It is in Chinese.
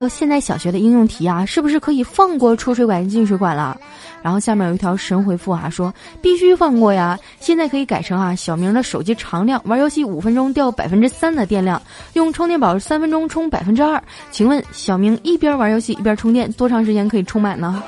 那现在小学的应用题啊是不是可以放过出水管进水管了？然后下面有一条神回复啊说必须放过呀现在可以改成啊小明的手机常亮玩游戏五分钟掉百分之三的电量用充电宝三分钟充百分之二。请问小明一边玩游戏一边充电多长时间可以充满呢？